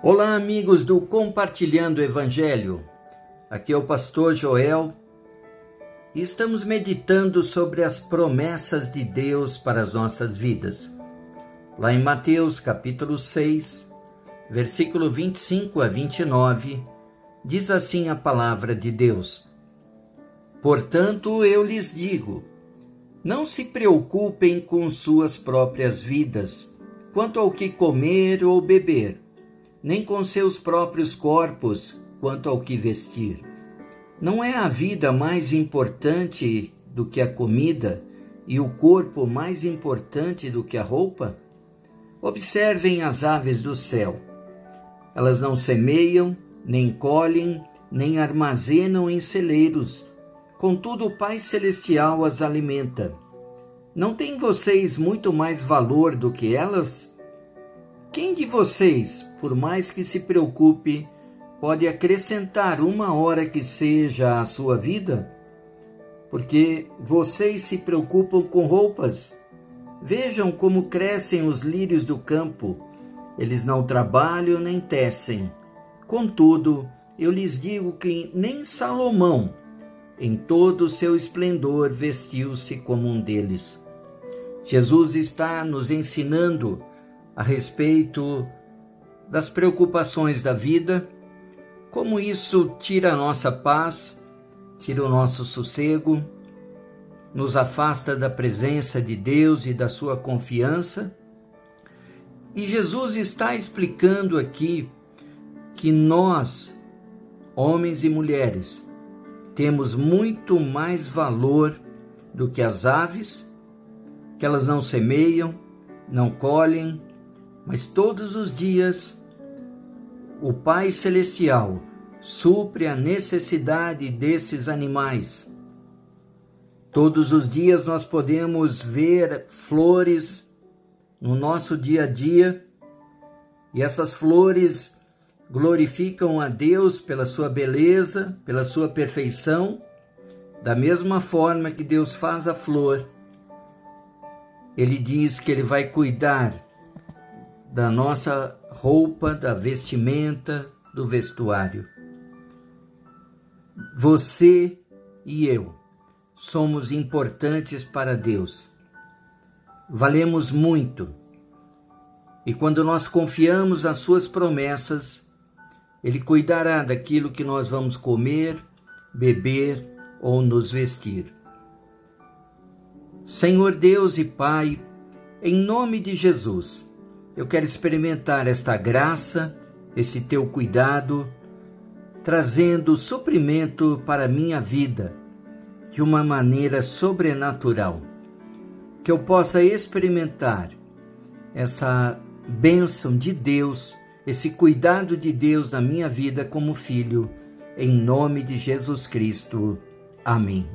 Olá, amigos do Compartilhando o Evangelho. Aqui é o pastor Joel e estamos meditando sobre as promessas de Deus para as nossas vidas. Lá em Mateus, capítulo 6, versículo 25 a 29, diz assim a palavra de Deus: Portanto, eu lhes digo: não se preocupem com suas próprias vidas, quanto ao que comer ou beber nem com seus próprios corpos quanto ao que vestir. Não é a vida mais importante do que a comida e o corpo mais importante do que a roupa? Observem as aves do céu. Elas não semeiam, nem colhem, nem armazenam em celeiros. Contudo, o Pai Celestial as alimenta. Não têm vocês muito mais valor do que elas? Quem de vocês, por mais que se preocupe, pode acrescentar uma hora que seja à sua vida? Porque vocês se preocupam com roupas. Vejam como crescem os lírios do campo. Eles não trabalham nem tecem. Contudo, eu lhes digo que nem Salomão, em todo o seu esplendor, vestiu-se como um deles. Jesus está nos ensinando a respeito das preocupações da vida, como isso tira a nossa paz, tira o nosso sossego, nos afasta da presença de Deus e da sua confiança. E Jesus está explicando aqui que nós, homens e mulheres, temos muito mais valor do que as aves, que elas não semeiam, não colhem, mas todos os dias o Pai Celestial supre a necessidade desses animais. Todos os dias nós podemos ver flores no nosso dia a dia e essas flores glorificam a Deus pela sua beleza, pela sua perfeição, da mesma forma que Deus faz a flor. Ele diz que ele vai cuidar da nossa roupa, da vestimenta, do vestuário. Você e eu somos importantes para Deus. Valemos muito. E quando nós confiamos nas Suas promessas, Ele cuidará daquilo que nós vamos comer, beber ou nos vestir. Senhor Deus e Pai, em nome de Jesus, eu quero experimentar esta graça, esse teu cuidado, trazendo suprimento para minha vida de uma maneira sobrenatural. Que eu possa experimentar essa bênção de Deus, esse cuidado de Deus na minha vida como filho, em nome de Jesus Cristo. Amém.